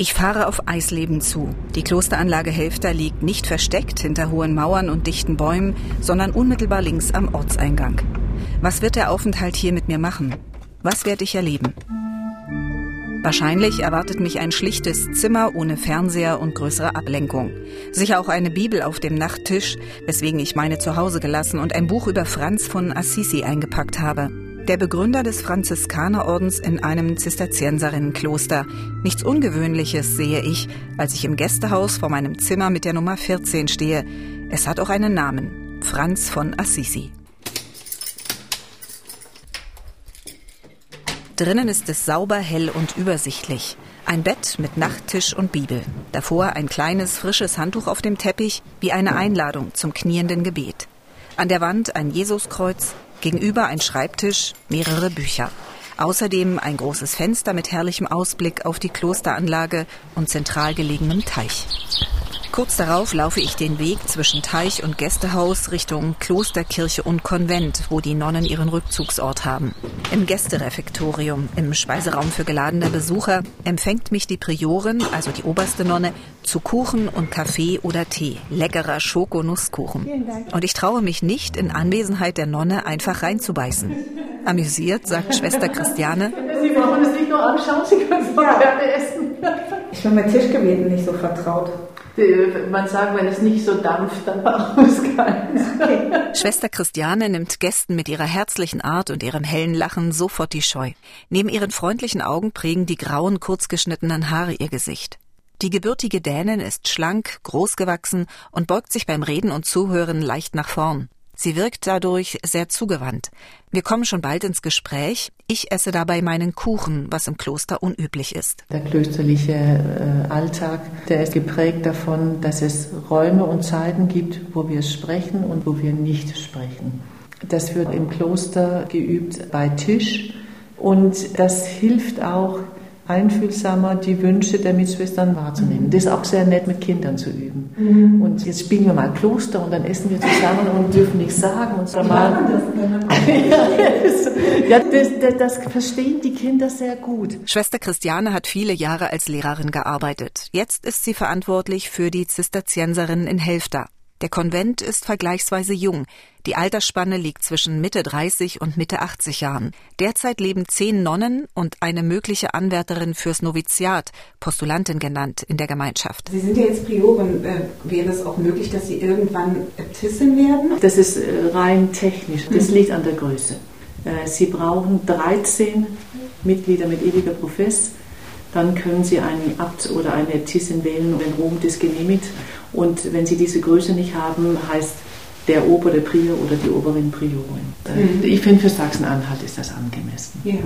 Ich fahre auf Eisleben zu. Die Klosteranlage Helfter liegt nicht versteckt hinter hohen Mauern und dichten Bäumen, sondern unmittelbar links am Ortseingang. Was wird der Aufenthalt hier mit mir machen? Was werde ich erleben? Wahrscheinlich erwartet mich ein schlichtes Zimmer ohne Fernseher und größere Ablenkung. Sicher auch eine Bibel auf dem Nachttisch, weswegen ich meine zu Hause gelassen und ein Buch über Franz von Assisi eingepackt habe der Begründer des Franziskanerordens in einem Zisterzienserinnenkloster. Nichts Ungewöhnliches sehe ich, als ich im Gästehaus vor meinem Zimmer mit der Nummer 14 stehe. Es hat auch einen Namen. Franz von Assisi. Drinnen ist es sauber, hell und übersichtlich. Ein Bett mit Nachttisch und Bibel. Davor ein kleines, frisches Handtuch auf dem Teppich, wie eine Einladung zum knienden Gebet. An der Wand ein Jesuskreuz, Gegenüber ein Schreibtisch, mehrere Bücher. Außerdem ein großes Fenster mit herrlichem Ausblick auf die Klosteranlage und zentral gelegenem Teich. Kurz darauf laufe ich den Weg zwischen Teich und Gästehaus Richtung Klosterkirche und Konvent, wo die Nonnen ihren Rückzugsort haben. Im Gästerefektorium, im Speiseraum für geladene Besucher, empfängt mich die Priorin, also die oberste Nonne, zu Kuchen und Kaffee oder Tee. Leckerer Schokonusskuchen. Und ich traue mich nicht, in Anwesenheit der Nonne einfach reinzubeißen. Amüsiert, sagt Schwester Christiane. Sie brauchen es nicht nur anschauen, Sie können es auch ja. gerne essen. Ich bin mit Tischgebeten nicht so vertraut man sagt, wenn es nicht so dampft, dann keins. Okay. Schwester Christiane nimmt Gästen mit ihrer herzlichen Art und ihrem hellen Lachen sofort die Scheu. Neben ihren freundlichen Augen prägen die grauen, kurzgeschnittenen Haare ihr Gesicht. Die gebürtige Dänin ist schlank, großgewachsen und beugt sich beim Reden und Zuhören leicht nach vorn. Sie wirkt dadurch sehr zugewandt. Wir kommen schon bald ins Gespräch. Ich esse dabei meinen Kuchen, was im Kloster unüblich ist. Der klösterliche äh, Alltag, der ist geprägt davon, dass es Räume und Zeiten gibt, wo wir sprechen und wo wir nicht sprechen. Das wird im Kloster geübt bei Tisch und das hilft auch einfühlsamer die Wünsche der Mitschwestern wahrzunehmen. Das ist auch sehr nett, mit Kindern zu üben. Mhm. Und jetzt spielen wir mal Kloster und dann essen wir zusammen und dürfen nichts sagen. Und so mal. ja, das, das, das verstehen die Kinder sehr gut. Schwester Christiane hat viele Jahre als Lehrerin gearbeitet. Jetzt ist sie verantwortlich für die Zisterzienserinnen in Helfta. Der Konvent ist vergleichsweise jung. Die Altersspanne liegt zwischen Mitte 30 und Mitte 80 Jahren. Derzeit leben zehn Nonnen und eine mögliche Anwärterin fürs Noviziat, Postulantin genannt, in der Gemeinschaft. Sie sind ja jetzt Priorin. Äh, wäre es auch möglich, dass Sie irgendwann Äbtissin werden? Das ist äh, rein technisch. Das mhm. liegt an der Größe. Äh, Sie brauchen 13 Mitglieder mit ewiger Profess dann können Sie einen Abt oder eine Äbtissin wählen, wenn Rom das genehmigt. Und wenn Sie diese Größe nicht haben, heißt der Ober, der Prior oder die Oberin Priorin. Mhm. Ich finde, für Sachsen-Anhalt ist das angemessen. Ja.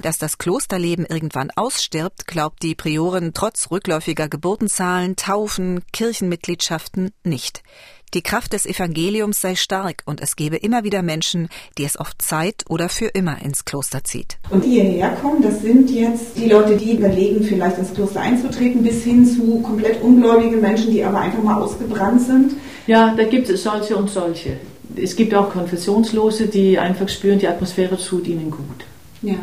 Dass das Klosterleben irgendwann ausstirbt, glaubt die Priorin trotz rückläufiger Geburtenzahlen, Taufen, Kirchenmitgliedschaften nicht. Die Kraft des Evangeliums sei stark und es gebe immer wieder Menschen, die es auf Zeit oder für immer ins Kloster zieht. Und die hierher kommen, das sind jetzt die Leute, die überlegen, vielleicht ins Kloster einzutreten, bis hin zu komplett ungläubigen Menschen, die aber einfach mal ausgebrannt sind. Ja, da gibt es solche und solche. Es gibt auch Konfessionslose, die einfach spüren, die Atmosphäre tut ihnen gut. Ja.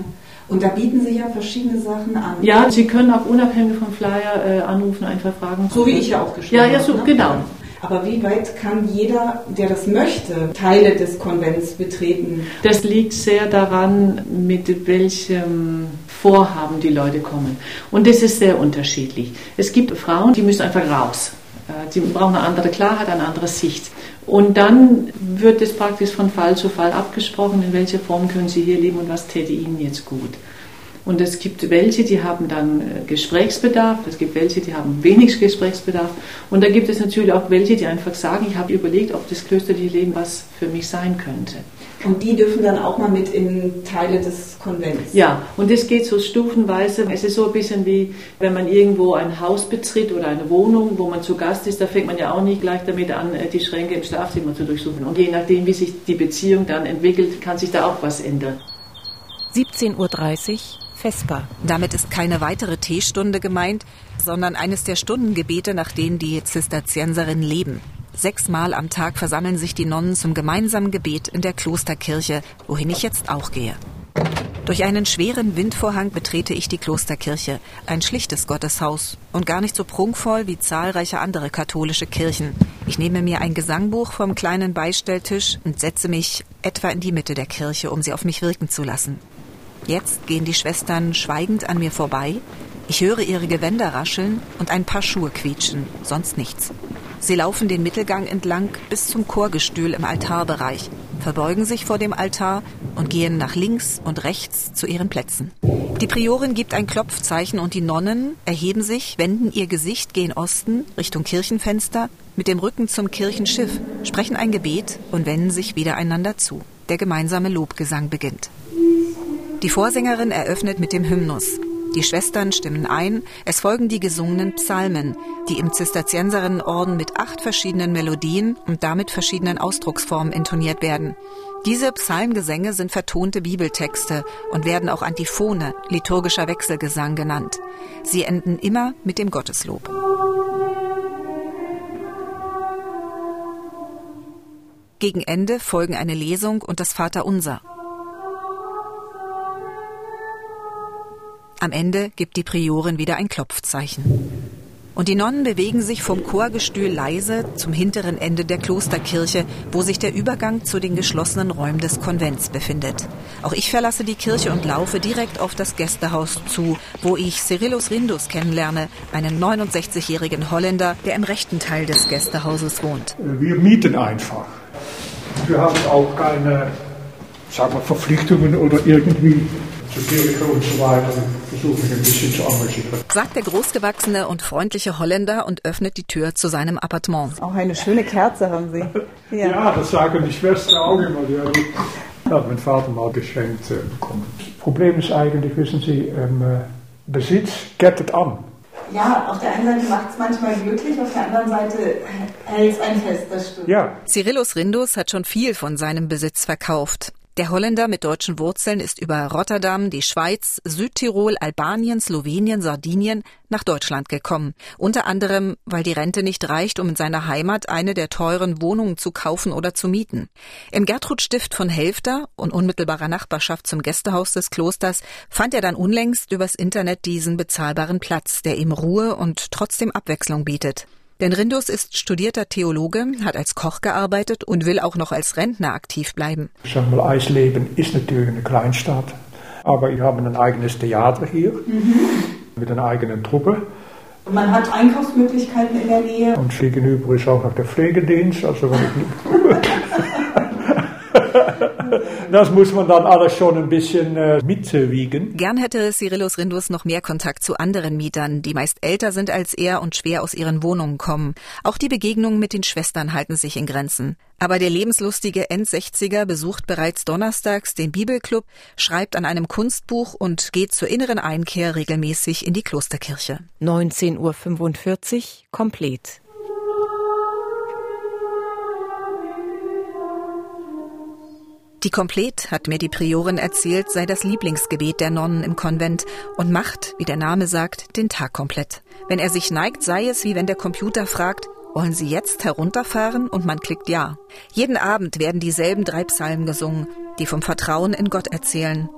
Und da bieten Sie ja verschiedene Sachen an. Ja, Sie können auch unabhängig vom Flyer äh, anrufen, einfach fragen. So wie ich ja auch geschrieben habe. Ja, ja, so, ne? genau. Aber wie weit kann jeder, der das möchte, Teile des Konvents betreten? Das liegt sehr daran, mit welchem Vorhaben die Leute kommen. Und das ist sehr unterschiedlich. Es gibt Frauen, die müssen einfach raus. Äh, die brauchen eine andere Klarheit, eine andere Sicht. Und dann wird es praktisch von Fall zu Fall abgesprochen, in welcher Form können Sie hier leben und was täte Ihnen jetzt gut. Und es gibt welche, die haben dann äh, Gesprächsbedarf, es gibt welche, die haben wenig Gesprächsbedarf. Und da gibt es natürlich auch welche, die einfach sagen, ich habe überlegt, ob das klösterliche Leben was für mich sein könnte. Und die dürfen dann auch mal mit in Teile des Konvents. Ja, und das geht so stufenweise. Es ist so ein bisschen wie, wenn man irgendwo ein Haus betritt oder eine Wohnung, wo man zu Gast ist, da fängt man ja auch nicht gleich damit an, äh, die Schränke im Schlafzimmer zu durchsuchen. Und je nachdem, wie sich die Beziehung dann entwickelt, kann sich da auch was ändern. 17.30 Uhr Vesper. Damit ist keine weitere Teestunde gemeint, sondern eines der Stundengebete, nach denen die Zisterzienserinnen leben. Sechsmal am Tag versammeln sich die Nonnen zum gemeinsamen Gebet in der Klosterkirche, wohin ich jetzt auch gehe. Durch einen schweren Windvorhang betrete ich die Klosterkirche, ein schlichtes Gotteshaus und gar nicht so prunkvoll wie zahlreiche andere katholische Kirchen. Ich nehme mir ein Gesangbuch vom kleinen Beistelltisch und setze mich etwa in die Mitte der Kirche, um sie auf mich wirken zu lassen. Jetzt gehen die Schwestern schweigend an mir vorbei. Ich höre ihre Gewänder rascheln und ein paar Schuhe quietschen, sonst nichts. Sie laufen den Mittelgang entlang bis zum Chorgestühl im Altarbereich, verbeugen sich vor dem Altar und gehen nach links und rechts zu ihren Plätzen. Die Priorin gibt ein Klopfzeichen und die Nonnen erheben sich, wenden ihr Gesicht gen Osten Richtung Kirchenfenster mit dem Rücken zum Kirchenschiff, sprechen ein Gebet und wenden sich wieder einander zu. Der gemeinsame Lobgesang beginnt. Die Vorsängerin eröffnet mit dem Hymnus. Die Schwestern stimmen ein, es folgen die gesungenen Psalmen, die im Zisterzienserinnenorden mit acht verschiedenen Melodien und damit verschiedenen Ausdrucksformen intoniert werden. Diese Psalmgesänge sind vertonte Bibeltexte und werden auch Antiphone, liturgischer Wechselgesang genannt. Sie enden immer mit dem Gotteslob. Gegen Ende folgen eine Lesung und das Vaterunser. Am Ende gibt die Priorin wieder ein Klopfzeichen. Und die Nonnen bewegen sich vom Chorgestühl leise zum hinteren Ende der Klosterkirche, wo sich der Übergang zu den geschlossenen Räumen des Konvents befindet. Auch ich verlasse die Kirche und laufe direkt auf das Gästehaus zu, wo ich Cyrillus Rindus kennenlerne, einen 69-jährigen Holländer, der im rechten Teil des Gästehauses wohnt. Wir mieten einfach. Wir haben auch keine sagen wir, Verpflichtungen oder irgendwie zur Kirche und so weiter. Versuche mich ein bisschen zu engagieren. Sagt der großgewachsene und freundliche Holländer und öffnet die Tür zu seinem Appartement. Auch eine schöne Kerze haben Sie. Ja, ja das sagen die Schwestern auch immer. Die hat mein Vater mal geschenkt äh, bekommen. Das Problem ist eigentlich, wissen Sie, ähm, äh, Besitz kettet an. Ja, auf der einen Seite macht es manchmal glücklich, auf der anderen Seite hält es ein fest, das stimmt. Ja. Cyrillus Rindus hat schon viel von seinem Besitz verkauft. Der Holländer mit deutschen Wurzeln ist über Rotterdam, die Schweiz, Südtirol, Albanien, Slowenien, Sardinien nach Deutschland gekommen. Unter anderem, weil die Rente nicht reicht, um in seiner Heimat eine der teuren Wohnungen zu kaufen oder zu mieten. Im Gertrudstift von Helfter und unmittelbarer Nachbarschaft zum Gästehaus des Klosters fand er dann unlängst übers Internet diesen bezahlbaren Platz, der ihm Ruhe und trotzdem Abwechslung bietet. Denn Rindus ist studierter Theologe, hat als Koch gearbeitet und will auch noch als Rentner aktiv bleiben. Ich sag mal, Eisleben ist natürlich eine Kleinstadt, aber wir haben ein eigenes Theater hier mhm. mit einer eigenen Truppe. Man hat Einkaufsmöglichkeiten in der Nähe. Und gegenüber ist auch noch der Pflegedienst. Also wenn ich das muss man dann alles schon ein bisschen äh, mitwiegen. Gern hätte Cyrillus Rindus noch mehr Kontakt zu anderen Mietern, die meist älter sind als er und schwer aus ihren Wohnungen kommen. Auch die Begegnungen mit den Schwestern halten sich in Grenzen. Aber der lebenslustige Endsechziger besucht bereits donnerstags den Bibelclub, schreibt an einem Kunstbuch und geht zur inneren Einkehr regelmäßig in die Klosterkirche. 19.45 Uhr komplett. Die Komplett, hat mir die Priorin erzählt, sei das Lieblingsgebet der Nonnen im Konvent und macht, wie der Name sagt, den Tag komplett. Wenn er sich neigt, sei es wie wenn der Computer fragt, wollen Sie jetzt herunterfahren? Und man klickt Ja. Jeden Abend werden dieselben drei Psalmen gesungen, die vom Vertrauen in Gott erzählen.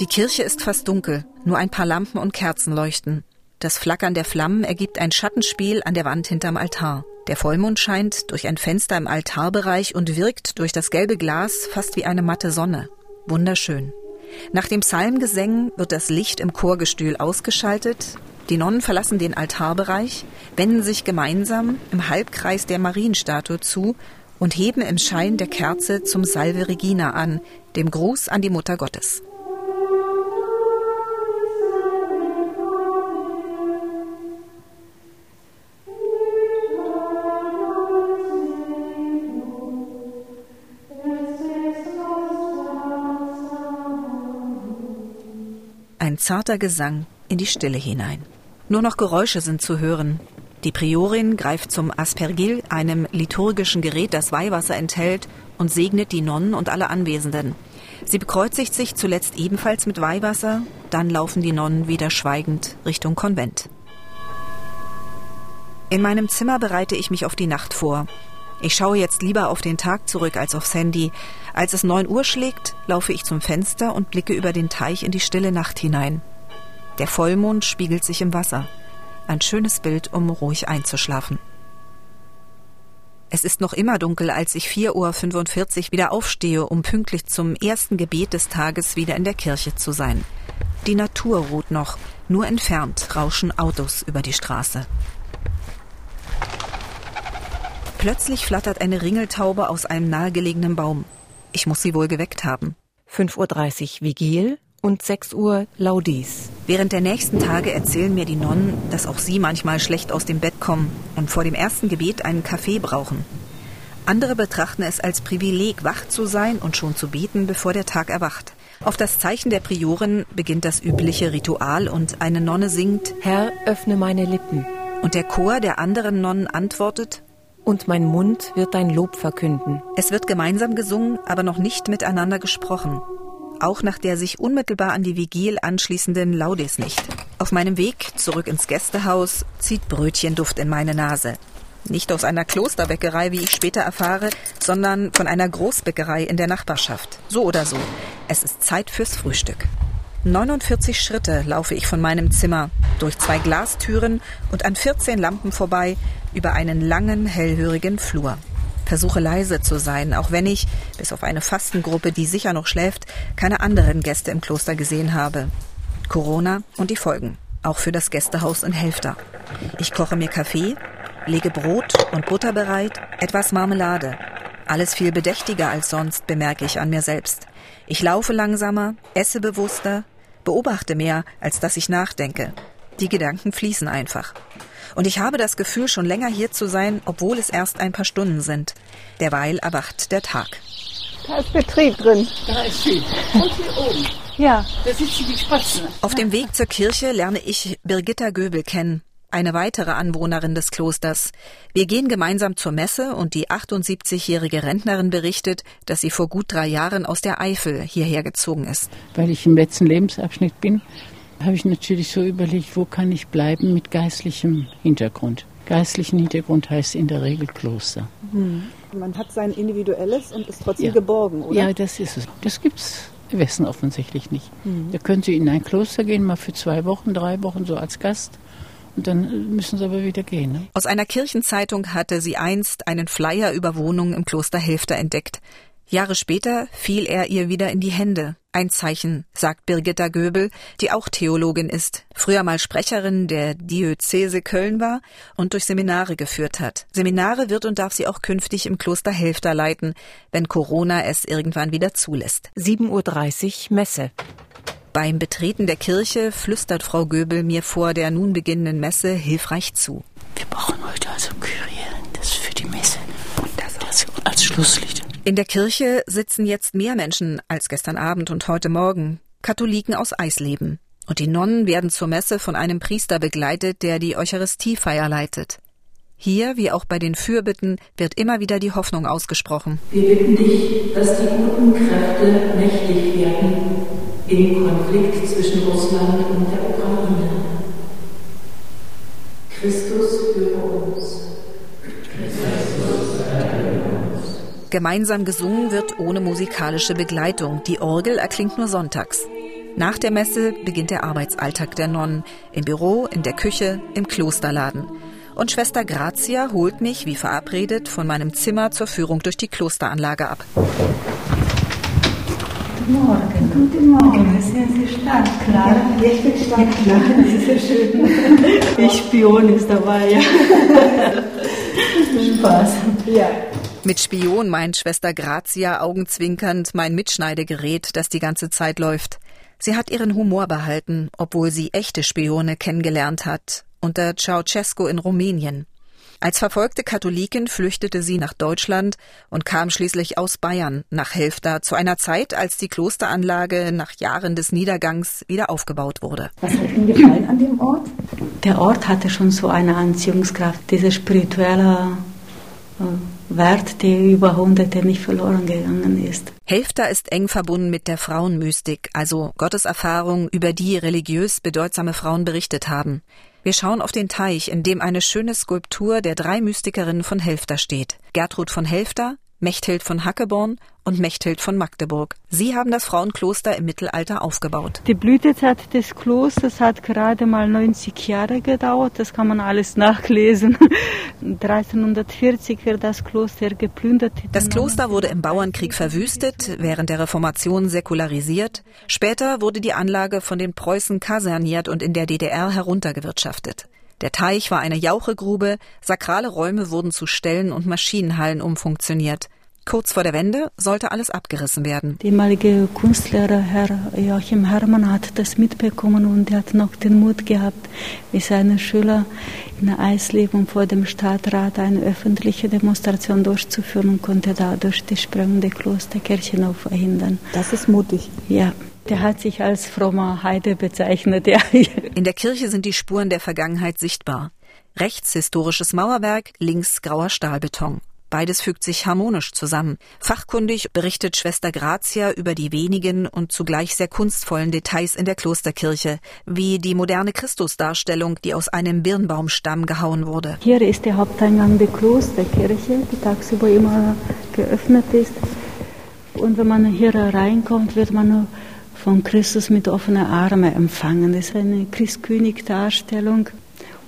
Die Kirche ist fast dunkel, nur ein paar Lampen und Kerzen leuchten. Das Flackern der Flammen ergibt ein Schattenspiel an der Wand hinterm Altar. Der Vollmond scheint durch ein Fenster im Altarbereich und wirkt durch das gelbe Glas fast wie eine matte Sonne. Wunderschön. Nach dem Psalmgesängen wird das Licht im Chorgestühl ausgeschaltet. Die Nonnen verlassen den Altarbereich, wenden sich gemeinsam im Halbkreis der Marienstatue zu und heben im Schein der Kerze zum Salve Regina an, dem Gruß an die Mutter Gottes. Zarter Gesang in die Stille hinein. Nur noch Geräusche sind zu hören. Die Priorin greift zum Aspergil, einem liturgischen Gerät, das Weihwasser enthält, und segnet die Nonnen und alle Anwesenden. Sie bekreuzigt sich zuletzt ebenfalls mit Weihwasser, dann laufen die Nonnen wieder schweigend Richtung Konvent. In meinem Zimmer bereite ich mich auf die Nacht vor. Ich schaue jetzt lieber auf den Tag zurück als aufs Handy. Als es neun Uhr schlägt, laufe ich zum Fenster und blicke über den Teich in die stille Nacht hinein. Der Vollmond spiegelt sich im Wasser. Ein schönes Bild, um ruhig einzuschlafen. Es ist noch immer dunkel, als ich 4.45 Uhr wieder aufstehe, um pünktlich zum ersten Gebet des Tages wieder in der Kirche zu sein. Die Natur ruht noch, nur entfernt rauschen Autos über die Straße. Plötzlich flattert eine Ringeltaube aus einem nahegelegenen Baum. Ich muss sie wohl geweckt haben. 5.30 Uhr Vigil und 6 Uhr Laudes. Während der nächsten Tage erzählen mir die Nonnen, dass auch sie manchmal schlecht aus dem Bett kommen und vor dem ersten Gebet einen Kaffee brauchen. Andere betrachten es als Privileg, wach zu sein und schon zu beten, bevor der Tag erwacht. Auf das Zeichen der Priorin beginnt das übliche Ritual und eine Nonne singt Herr, öffne meine Lippen. Und der Chor der anderen Nonnen antwortet und mein Mund wird dein Lob verkünden. Es wird gemeinsam gesungen, aber noch nicht miteinander gesprochen. Auch nach der sich unmittelbar an die Vigil anschließenden Laudes nicht. Auf meinem Weg zurück ins Gästehaus zieht Brötchenduft in meine Nase. Nicht aus einer Klosterbäckerei, wie ich später erfahre, sondern von einer Großbäckerei in der Nachbarschaft. So oder so. Es ist Zeit fürs Frühstück. 49 Schritte laufe ich von meinem Zimmer, durch zwei Glastüren und an 14 Lampen vorbei, über einen langen, hellhörigen Flur. Versuche leise zu sein, auch wenn ich, bis auf eine Fastengruppe, die sicher noch schläft, keine anderen Gäste im Kloster gesehen habe. Corona und die Folgen, auch für das Gästehaus in Helfter. Ich koche mir Kaffee, lege Brot und Butter bereit, etwas Marmelade. Alles viel bedächtiger als sonst, bemerke ich an mir selbst. Ich laufe langsamer, esse bewusster, beobachte mehr, als dass ich nachdenke. Die Gedanken fließen einfach. Und ich habe das Gefühl, schon länger hier zu sein, obwohl es erst ein paar Stunden sind. Derweil erwacht der Tag. Da ist Betrieb drin. Da ist sie. Und hier oben. Ja. Da sitzen die Spatzen. Auf dem Weg zur Kirche lerne ich Birgitta Göbel kennen eine weitere Anwohnerin des Klosters. Wir gehen gemeinsam zur Messe und die 78-jährige Rentnerin berichtet, dass sie vor gut drei Jahren aus der Eifel hierher gezogen ist. Weil ich im letzten Lebensabschnitt bin, habe ich natürlich so überlegt, wo kann ich bleiben mit geistlichem Hintergrund. Geistlichen Hintergrund heißt in der Regel Kloster. Hm. Man hat sein Individuelles und ist trotzdem ja. geborgen, oder? Ja, das ist es. Das gibt's im Westen offensichtlich nicht. Hm. Da können Sie in ein Kloster gehen, mal für zwei Wochen, drei Wochen so als Gast und dann müssen sie aber wieder gehen. Ne? Aus einer Kirchenzeitung hatte sie einst einen Flyer über Wohnungen im Kloster Helfter entdeckt. Jahre später fiel er ihr wieder in die Hände. Ein Zeichen, sagt Birgitta Göbel, die auch Theologin ist, früher mal Sprecherin der Diözese Köln war und durch Seminare geführt hat. Seminare wird und darf sie auch künftig im Kloster Helfter leiten, wenn Corona es irgendwann wieder zulässt. 7.30 Uhr Messe. Beim Betreten der Kirche flüstert Frau Göbel mir vor der nun beginnenden Messe hilfreich zu. Wir brauchen heute also Kyrie, das für die Messe und das, das als Schlusslied. In der Kirche sitzen jetzt mehr Menschen als gestern Abend und heute Morgen. Katholiken aus Eisleben. Und die Nonnen werden zur Messe von einem Priester begleitet, der die Eucharistiefeier leitet. Hier, wie auch bei den Fürbitten, wird immer wieder die Hoffnung ausgesprochen. Wir bitten dich, dass die guten Kräfte mächtig werden im Konflikt zwischen Russland und der Ukraine. Christus für uns. Gemeinsam gesungen wird ohne musikalische Begleitung. Die Orgel erklingt nur sonntags. Nach der Messe beginnt der Arbeitsalltag der Nonnen. Im Büro, in der Küche, im Klosterladen. Und Schwester Grazia holt mich, wie verabredet, von meinem Zimmer zur Führung durch die Klosteranlage ab. Guten Morgen. Guten Morgen. Sehr, sehr stark, klar. Ja, ich bin stark, klar. Das ist sehr schön. Die Spion ist dabei, ja. Spaß. Ja. Mit Spion meint Schwester Grazia augenzwinkernd mein Mitschneidegerät, das die ganze Zeit läuft. Sie hat ihren Humor behalten, obwohl sie echte Spione kennengelernt hat, unter Ceausescu in Rumänien. Als verfolgte Katholikin flüchtete sie nach Deutschland und kam schließlich aus Bayern nach Helfta zu einer Zeit, als die Klosteranlage nach Jahren des Niedergangs wieder aufgebaut wurde. Was hat Ihnen gefallen an dem Ort? Der Ort hatte schon so eine Anziehungskraft, dieser spirituelle Wert, der über Hunderte nicht verloren gegangen ist. Helfter ist eng verbunden mit der Frauenmystik, also Gotteserfahrung, über die religiös bedeutsame Frauen berichtet haben. Wir schauen auf den Teich, in dem eine schöne Skulptur der drei Mystikerinnen von Helfter steht. Gertrud von Helfter, Mechthild von Hackeborn und Mechthild von Magdeburg. Sie haben das Frauenkloster im Mittelalter aufgebaut. Die Blütezeit des Klosters hat gerade mal 90 Jahre gedauert. Das kann man alles nachlesen. 1340 wird das Kloster geplündert. Das Kloster wurde im Bauernkrieg verwüstet, während der Reformation säkularisiert. Später wurde die Anlage von den Preußen kaserniert und in der DDR heruntergewirtschaftet. Der Teich war eine Jauchegrube, sakrale Räume wurden zu Ställen und Maschinenhallen umfunktioniert. Kurz vor der Wende sollte alles abgerissen werden. Der ehemalige Kunstlehrer Herr Joachim Herrmann hat das mitbekommen und er hat noch den Mut gehabt, mit seinen Schülern in Eisleben vor dem Stadtrat eine öffentliche Demonstration durchzuführen und konnte dadurch die Sprengung der Klosterkirche noch verhindern. Das ist mutig. Ja. Der hat sich als frommer Heide bezeichnet. Ja. In der Kirche sind die Spuren der Vergangenheit sichtbar. Rechts historisches Mauerwerk, links grauer Stahlbeton. Beides fügt sich harmonisch zusammen. Fachkundig berichtet Schwester Grazia über die wenigen und zugleich sehr kunstvollen Details in der Klosterkirche, wie die moderne Christusdarstellung, die aus einem Birnbaumstamm gehauen wurde. Hier ist der Haupteingang der Klosterkirche, die tagsüber immer geöffnet ist. Und wenn man hier reinkommt, wird man von Christus mit offenen Armen empfangen. Das ist eine Christkönig-Darstellung.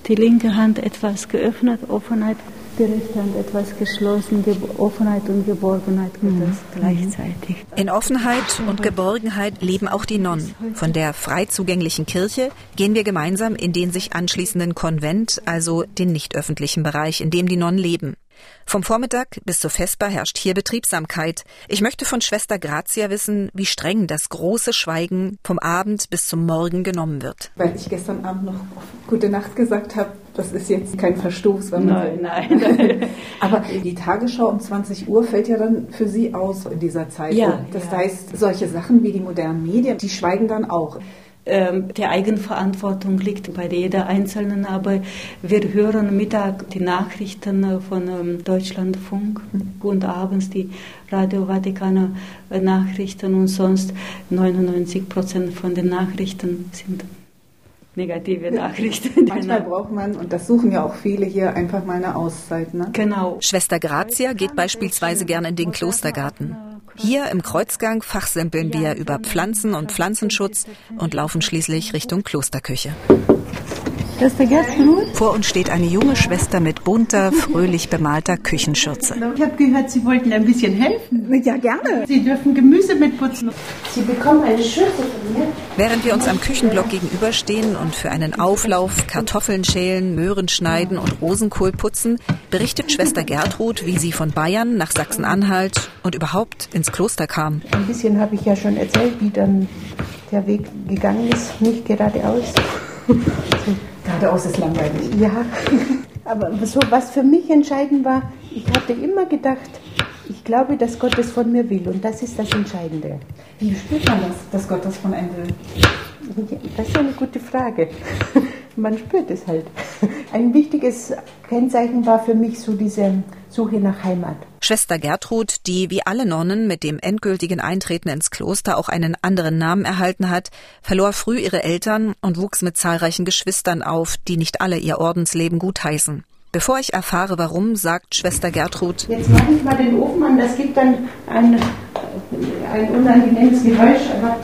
Die linke Hand etwas geöffnet, Offenheit die rechte Hand etwas geschlossen, Offenheit und Geborgenheit mhm. gleichzeitig. In Offenheit und Geborgenheit leben auch die Nonnen. Von der frei zugänglichen Kirche gehen wir gemeinsam in den sich anschließenden Konvent, also den nicht öffentlichen Bereich, in dem die Nonnen leben. Vom Vormittag bis zur Vesper herrscht hier Betriebsamkeit. Ich möchte von Schwester Grazia wissen, wie streng das große Schweigen vom Abend bis zum Morgen genommen wird. Weil ich gestern Abend noch Gute Nacht gesagt habe, das ist jetzt kein Verstoß. Wenn man nein, nein. Aber die Tagesschau um 20 Uhr fällt ja dann für Sie aus in dieser Zeit. Ja, das ja. heißt, solche Sachen wie die modernen Medien, die schweigen dann auch. Ähm, die Eigenverantwortung liegt bei jeder Einzelnen, aber wir hören Mittag die Nachrichten von ähm, Deutschlandfunk und abends die Radio Vatikaner Nachrichten und sonst 99 Prozent von den Nachrichten sind negative Nachrichten. Manchmal braucht man, und das suchen ja auch viele hier, einfach mal eine Auszeit. Ne? Genau. Schwester Grazia geht beispielsweise gern in den Klostergarten. Hier im Kreuzgang fachsimpeln wir über Pflanzen und Pflanzenschutz und laufen schließlich Richtung Klosterküche. Vor uns steht eine junge Schwester mit bunter, fröhlich bemalter Küchenschürze. Ich habe gehört, Sie wollten ein bisschen helfen. Ja, gerne. Sie dürfen Gemüse mitputzen. Sie bekommen eine Schürze von mir. Während wir uns am Küchenblock gegenüberstehen und für einen Auflauf Kartoffeln schälen, Möhren schneiden und Rosenkohl putzen, berichtet Schwester Gertrud, wie sie von Bayern nach Sachsen-Anhalt und überhaupt ins Kloster kam. Ein bisschen habe ich ja schon erzählt, wie dann der Weg gegangen ist, nicht geradeaus. Geradeaus ist langweilig. Ja, aber so, was für mich entscheidend war, ich hatte immer gedacht, ich glaube, dass Gott es von mir will und das ist das Entscheidende. Wie spürt man das, dass Gott das von einem will? Das ist eine gute Frage. Man spürt es halt. Ein wichtiges Kennzeichen war für mich so diese Suche nach Heimat. Schwester Gertrud, die wie alle Nonnen mit dem endgültigen Eintreten ins Kloster auch einen anderen Namen erhalten hat, verlor früh ihre Eltern und wuchs mit zahlreichen Geschwistern auf, die nicht alle ihr Ordensleben gutheißen. Bevor ich erfahre, warum, sagt Schwester Gertrud. Jetzt mache ich mal den Ofen an, das gibt dann ein, ein unangenehmes Geräusch, aber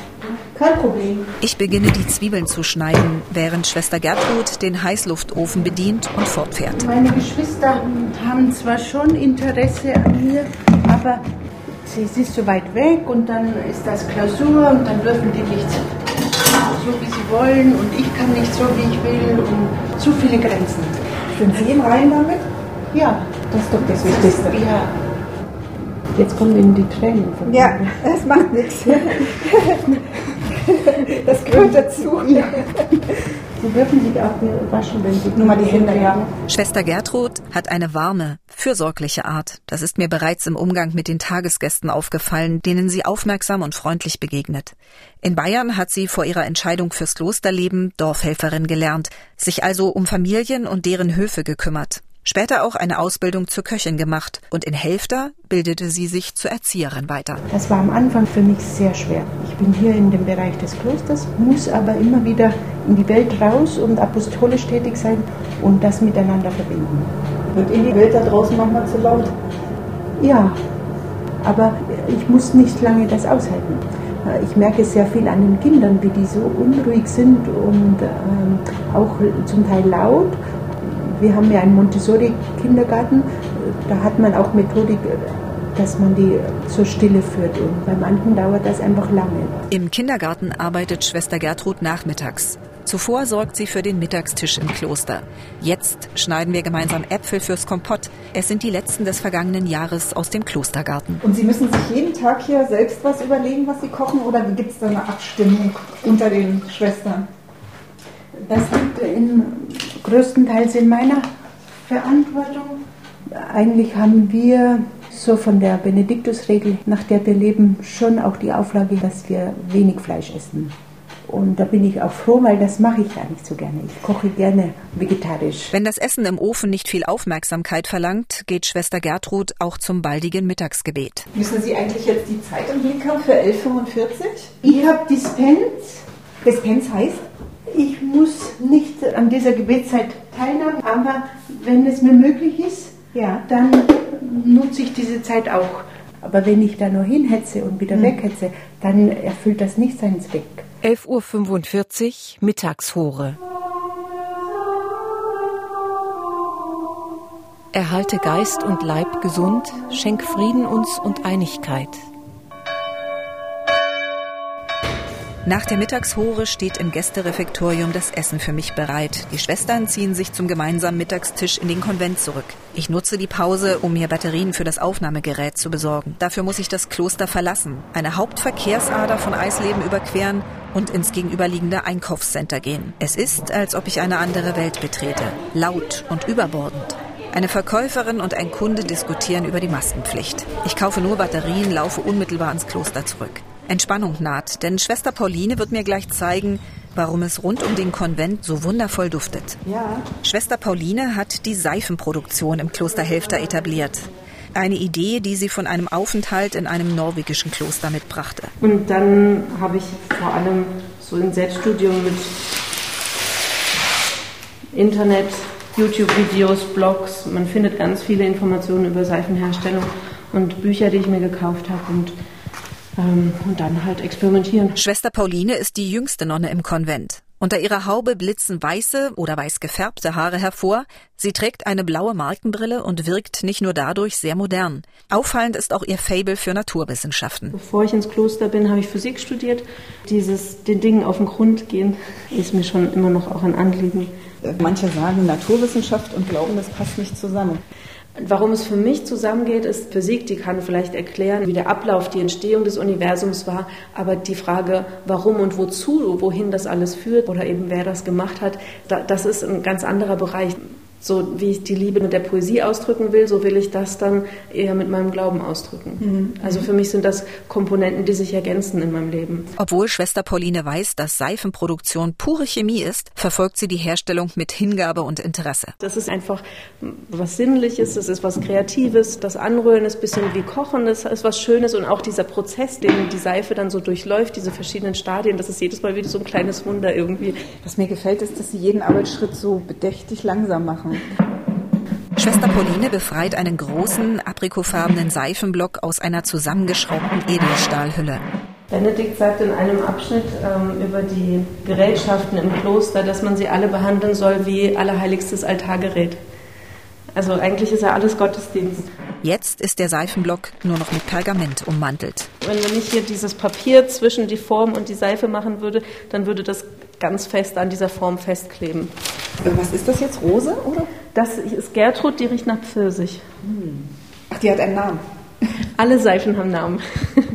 kein Problem. Ich beginne die Zwiebeln zu schneiden, während Schwester Gertrud den Heißluftofen bedient und fortfährt. Meine Geschwister haben zwar schon Interesse an mir, aber sie ist so weit weg und dann ist das Klausur und dann dürfen die nicht so, wie sie wollen und ich kann nicht so, wie ich will und zu viele Grenzen. Sind Sie im Rein damit? Ja. Das ist doch das Wichtigste. Ja. Jetzt kommen Ihnen die Tränen von Ja, mir. das macht nichts. Das gehört dazu. Ja. Sie dürfen sich auch waschen, wenn Sie Nur mal die Hände, ja. Schwester Gertrud hat eine warme, fürsorgliche Art. Das ist mir bereits im Umgang mit den Tagesgästen aufgefallen, denen sie aufmerksam und freundlich begegnet. In Bayern hat sie vor ihrer Entscheidung fürs Klosterleben Dorfhelferin gelernt, sich also um Familien und deren Höfe gekümmert. Später auch eine Ausbildung zur Köchin gemacht und in Helfter bildete sie sich zur Erzieherin weiter. Das war am Anfang für mich sehr schwer. Ich bin hier in dem Bereich des Klosters, muss aber immer wieder in die Welt raus und apostolisch tätig sein und das miteinander verbinden. Wird in die Welt da draußen manchmal zu laut? Ja, aber ich muss nicht lange das aushalten. Ich merke sehr viel an den Kindern, wie die so unruhig sind und ähm, auch zum Teil laut. Wir haben ja einen Montessori-Kindergarten, da hat man auch Methodik, dass man die zur Stille führt. Und bei manchen dauert das einfach lange. Im Kindergarten arbeitet Schwester Gertrud nachmittags. Zuvor sorgt sie für den Mittagstisch im Kloster. Jetzt schneiden wir gemeinsam Äpfel fürs Kompott. Es sind die letzten des vergangenen Jahres aus dem Klostergarten. Und Sie müssen sich jeden Tag hier selbst was überlegen, was Sie kochen, oder gibt es da eine Abstimmung unter den Schwestern? Das liegt in, größtenteils in meiner Verantwortung. Eigentlich haben wir so von der Benediktusregel, nach der wir leben, schon auch die Auflage, dass wir wenig Fleisch essen. Und da bin ich auch froh, weil das mache ich gar nicht so gerne. Ich koche gerne vegetarisch. Wenn das Essen im Ofen nicht viel Aufmerksamkeit verlangt, geht Schwester Gertrud auch zum baldigen Mittagsgebet. Müssen Sie eigentlich jetzt die Zeit im Blick haben für 11.45? Ich habe Dispens. Dispens heißt? Ich muss nicht an dieser Gebetszeit teilnehmen, aber wenn es mir möglich ist, ja, dann nutze ich diese Zeit auch. Aber wenn ich da nur hinhetze und wieder hm. weghetze, dann erfüllt das nicht seinen Zweck. 11.45 Uhr Mittagshore. Erhalte Geist und Leib gesund, schenk Frieden uns und Einigkeit. Nach der Mittagshore steht im Gästerefektorium das Essen für mich bereit. Die Schwestern ziehen sich zum gemeinsamen Mittagstisch in den Konvent zurück. Ich nutze die Pause, um mir Batterien für das Aufnahmegerät zu besorgen. Dafür muss ich das Kloster verlassen, eine Hauptverkehrsader von Eisleben überqueren und ins gegenüberliegende Einkaufscenter gehen. Es ist, als ob ich eine andere Welt betrete. Laut und überbordend. Eine Verkäuferin und ein Kunde diskutieren über die Maskenpflicht. Ich kaufe nur Batterien, laufe unmittelbar ans Kloster zurück. Entspannung naht, denn Schwester Pauline wird mir gleich zeigen, warum es rund um den Konvent so wundervoll duftet. Ja. Schwester Pauline hat die Seifenproduktion im Kloster Helfter etabliert. Eine Idee, die sie von einem Aufenthalt in einem norwegischen Kloster mitbrachte. Und dann habe ich vor allem so ein Selbststudium mit Internet, YouTube-Videos, Blogs. Man findet ganz viele Informationen über Seifenherstellung und Bücher, die ich mir gekauft habe. Und ähm, und dann halt experimentieren. Schwester Pauline ist die jüngste Nonne im Konvent. Unter ihrer Haube blitzen weiße oder weiß gefärbte Haare hervor. Sie trägt eine blaue Markenbrille und wirkt nicht nur dadurch sehr modern. Auffallend ist auch ihr Fable für Naturwissenschaften. Bevor ich ins Kloster bin, habe ich Physik studiert. Dieses den Dingen auf den Grund gehen ist mir schon immer noch auch ein Anliegen. Manche sagen Naturwissenschaft und glauben, das passt nicht zusammen. Warum es für mich zusammengeht, ist Physik, die kann vielleicht erklären, wie der Ablauf, die Entstehung des Universums war, aber die Frage, warum und wozu, wohin das alles führt oder eben wer das gemacht hat, das ist ein ganz anderer Bereich. So wie ich die Liebe mit der Poesie ausdrücken will, so will ich das dann eher mit meinem Glauben ausdrücken. Mhm. Also für mich sind das Komponenten, die sich ergänzen in meinem Leben. Obwohl Schwester Pauline weiß, dass Seifenproduktion pure Chemie ist, verfolgt sie die Herstellung mit Hingabe und Interesse. Das ist einfach was Sinnliches, das ist was Kreatives, das Anrühren ist ein bisschen wie Kochen, das ist was Schönes und auch dieser Prozess, den die Seife dann so durchläuft, diese verschiedenen Stadien, das ist jedes Mal wieder so ein kleines Wunder irgendwie. Was mir gefällt, ist, dass sie jeden Arbeitsschritt so bedächtig langsam machen machen. Schwester Pauline befreit einen großen, aprikofarbenen Seifenblock aus einer zusammengeschraubten Edelstahlhülle. Benedikt sagt in einem Abschnitt ähm, über die Gerätschaften im Kloster, dass man sie alle behandeln soll wie allerheiligstes Altargerät. Also eigentlich ist ja alles Gottesdienst. Jetzt ist der Seifenblock nur noch mit Pergament ummantelt. Wenn man nicht hier dieses Papier zwischen die Form und die Seife machen würde, dann würde das ganz fest an dieser Form festkleben. Was ist das jetzt? Rose, oder? Das ist Gertrud, die riecht nach Pfirsich. Hm. Ach, die hat einen Namen. Alle Seifen haben Namen.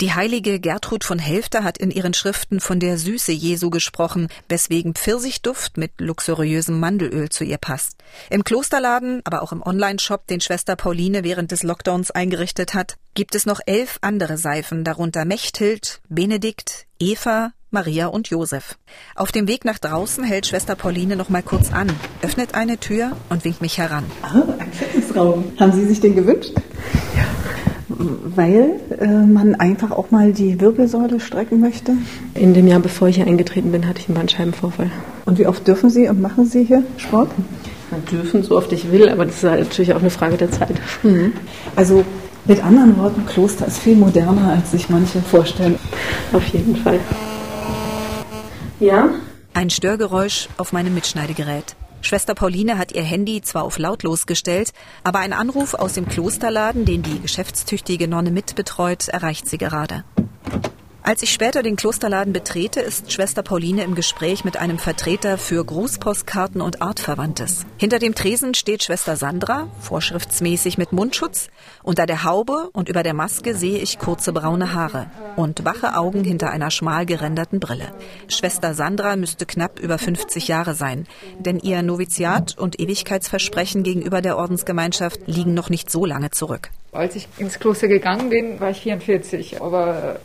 Die heilige Gertrud von Helfter hat in ihren Schriften von der Süße Jesu gesprochen, weswegen Pfirsichduft mit luxuriösem Mandelöl zu ihr passt. Im Klosterladen, aber auch im Onlineshop, den Schwester Pauline während des Lockdowns eingerichtet hat, gibt es noch elf andere Seifen, darunter Mechthild, Benedikt, Eva, Maria und Josef. Auf dem Weg nach draußen hält Schwester Pauline noch mal kurz an, öffnet eine Tür und winkt mich heran. Ah, ein Fitnessraum. Haben Sie sich den gewünscht? Ja. Weil äh, man einfach auch mal die Wirbelsäule strecken möchte? In dem Jahr, bevor ich hier eingetreten bin, hatte ich einen Bandscheibenvorfall. Und wie oft dürfen Sie und machen Sie hier Sport? Man dürfen, so oft ich will, aber das ist halt natürlich auch eine Frage der Zeit. Mhm. Also mit anderen Worten, Kloster ist viel moderner, als sich manche vorstellen. Auf jeden Fall. Ja? Ein Störgeräusch auf meinem Mitschneidegerät. Schwester Pauline hat ihr Handy zwar auf lautlos gestellt, aber ein Anruf aus dem Klosterladen, den die geschäftstüchtige Nonne mitbetreut, erreicht sie gerade. Als ich später den Klosterladen betrete, ist Schwester Pauline im Gespräch mit einem Vertreter für Grußpostkarten und Artverwandtes. Hinter dem Tresen steht Schwester Sandra, vorschriftsmäßig mit Mundschutz. Unter der Haube und über der Maske sehe ich kurze braune Haare und wache Augen hinter einer schmal geränderten Brille. Schwester Sandra müsste knapp über 50 Jahre sein, denn ihr Noviziat und Ewigkeitsversprechen gegenüber der Ordensgemeinschaft liegen noch nicht so lange zurück. Als ich ins Kloster gegangen bin, war ich 44, aber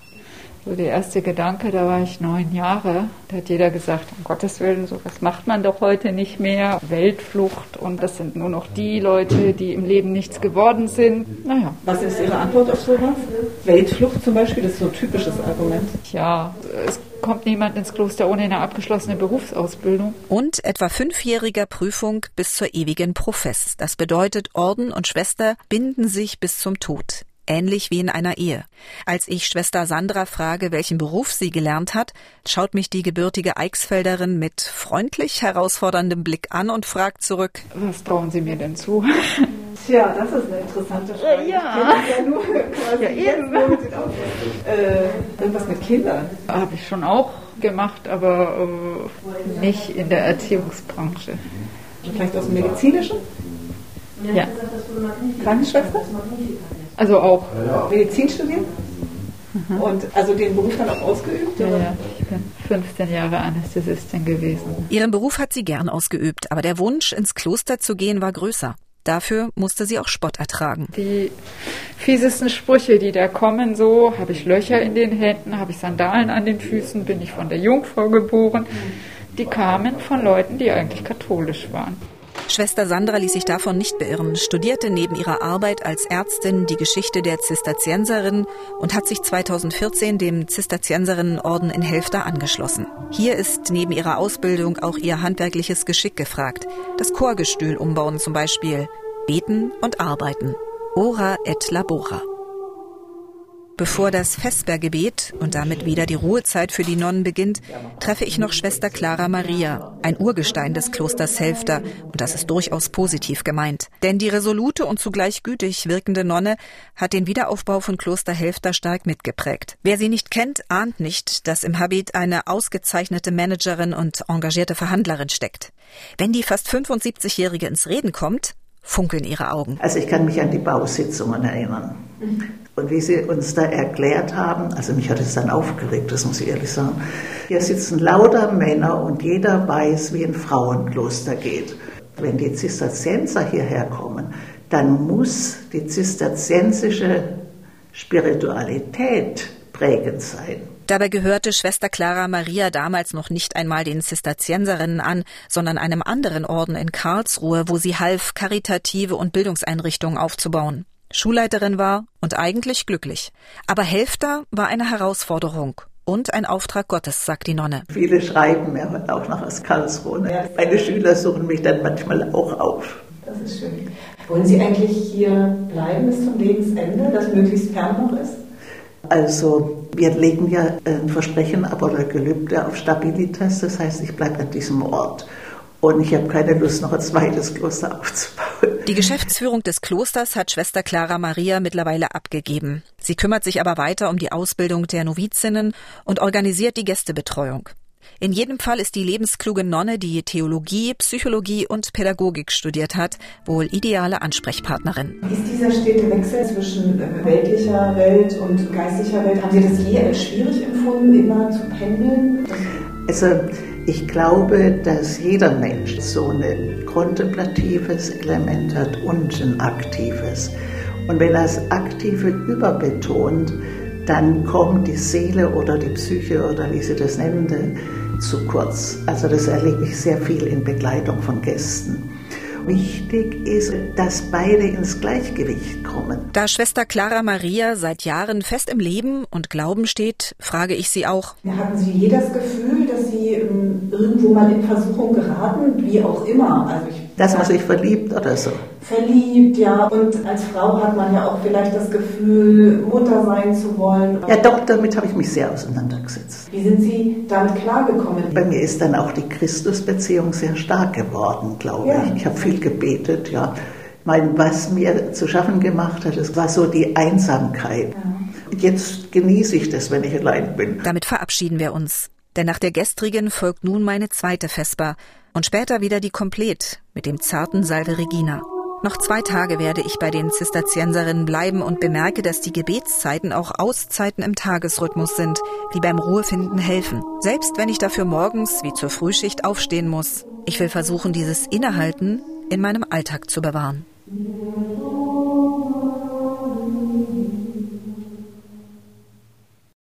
so der erste Gedanke, da war ich neun Jahre, da hat jeder gesagt, um Gottes Willen, sowas macht man doch heute nicht mehr. Weltflucht und das sind nur noch die Leute, die im Leben nichts geworden sind. Naja. Was ist Ihre Antwort auf sowas? Weltflucht zum Beispiel, das ist so ein typisches Argument. Ja, es kommt niemand ins Kloster ohne eine abgeschlossene Berufsausbildung. Und etwa fünfjähriger Prüfung bis zur ewigen Profess. Das bedeutet, Orden und Schwester binden sich bis zum Tod ähnlich wie in einer Ehe. Als ich Schwester Sandra frage, welchen Beruf sie gelernt hat, schaut mich die gebürtige Eichsfelderin mit freundlich herausforderndem Blick an und fragt zurück: Was trauen Sie mir denn zu? Tja, das ist eine interessante Frage. Ja, ja nur quasi ja eben. Äh, irgendwas mit Kindern. Habe ich schon auch gemacht, aber äh, nicht in der Erziehungsbranche. Vielleicht aus dem Medizinischen? Ja. Krankenschwester? Also auch. Medizin studieren? Mhm. Und also den Beruf dann auch ausgeübt? Ja, ja, ich bin 15 Jahre Anästhesistin gewesen. Ihren Beruf hat sie gern ausgeübt, aber der Wunsch, ins Kloster zu gehen, war größer. Dafür musste sie auch Spott ertragen. Die fiesesten Sprüche, die da kommen, so, habe ich Löcher in den Händen, habe ich Sandalen an den Füßen, bin ich von der Jungfrau geboren, die kamen von Leuten, die eigentlich katholisch waren. Schwester Sandra ließ sich davon nicht beirren, studierte neben ihrer Arbeit als Ärztin die Geschichte der Zisterzienserinnen und hat sich 2014 dem Zisterzienserinnenorden in Helfta angeschlossen. Hier ist neben ihrer Ausbildung auch ihr handwerkliches Geschick gefragt. Das Chorgestühl umbauen zum Beispiel. Beten und arbeiten. Ora et labora. Bevor das Vespergebet und damit wieder die Ruhezeit für die Nonnen beginnt, treffe ich noch Schwester Clara Maria, ein Urgestein des Klosters Helfter, und das ist durchaus positiv gemeint. Denn die resolute und zugleich gütig wirkende Nonne hat den Wiederaufbau von Kloster Helfter stark mitgeprägt. Wer sie nicht kennt, ahnt nicht, dass im Habit eine ausgezeichnete Managerin und engagierte Verhandlerin steckt. Wenn die fast 75-Jährige ins Reden kommt, funkeln ihre Augen. Also ich kann mich an die Bausitzungen erinnern. Und wie Sie uns da erklärt haben, also mich hat es dann aufgeregt, das muss ich ehrlich sagen. Hier sitzen lauter Männer und jeder weiß, wie ein Frauenkloster geht. Wenn die Zisterzienser hierher kommen, dann muss die zisterziensische Spiritualität prägend sein. Dabei gehörte Schwester Clara Maria damals noch nicht einmal den Zisterzienserinnen an, sondern einem anderen Orden in Karlsruhe, wo sie half, karitative und Bildungseinrichtungen aufzubauen. Schulleiterin war und eigentlich glücklich. Aber Helfter war eine Herausforderung und ein Auftrag Gottes, sagt die Nonne. Viele schreiben mir auch noch aus Karlsruhe. Meine Schüler suchen mich dann manchmal auch auf. Das ist schön. Wollen Sie eigentlich hier bleiben bis zum Lebensende, das möglichst fern noch ist? Also wir legen ja ein Versprechen ab oder Gelübde auf Stabilitas, das heißt, ich bleibe an diesem Ort. Und ich habe keine Lust, noch ein zweites Kloster aufzubauen. Die Geschäftsführung des Klosters hat Schwester Clara Maria mittlerweile abgegeben. Sie kümmert sich aber weiter um die Ausbildung der Novizinnen und organisiert die Gästebetreuung. In jedem Fall ist die lebenskluge Nonne, die Theologie, Psychologie und Pädagogik studiert hat, wohl ideale Ansprechpartnerin. Ist dieser stete Wechsel zwischen weltlicher Welt und geistlicher Welt, haben Sie das je als schwierig empfunden, immer zu pendeln? Also ich glaube, dass jeder Mensch so ein kontemplatives Element hat und ein aktives. Und wenn er das Aktive überbetont, dann kommt die Seele oder die Psyche oder wie Sie das nennen, zu kurz. Also das erlebe ich sehr viel in Begleitung von Gästen. Wichtig ist, dass beide ins Gleichgewicht kommen. Da Schwester Clara Maria seit Jahren fest im Leben und Glauben steht, frage ich sie auch. Hatten Sie je das Gefühl, dass Sie ähm, irgendwo mal in Versuchung geraten, wie auch immer? Also ich dass man sich verliebt oder so. Verliebt, ja. Und als Frau hat man ja auch vielleicht das Gefühl, Mutter sein zu wollen. Ja, doch, damit habe ich mich sehr auseinandergesetzt. Wie sind Sie damit klargekommen? Bei mir ist dann auch die Christusbeziehung sehr stark geworden, glaube ja. ich. Ich habe viel gebetet, ja. Mein, was mir zu schaffen gemacht hat, das war so die Einsamkeit. Ja. Jetzt genieße ich das, wenn ich allein bin. Damit verabschieden wir uns. Denn nach der gestrigen folgt nun meine zweite Vesper und später wieder die Komplett mit dem zarten Salve Regina. Noch zwei Tage werde ich bei den Zisterzienserinnen bleiben und bemerke, dass die Gebetszeiten auch Auszeiten im Tagesrhythmus sind, die beim Ruhefinden helfen. Selbst wenn ich dafür morgens wie zur Frühschicht aufstehen muss. Ich will versuchen, dieses Innehalten in meinem Alltag zu bewahren.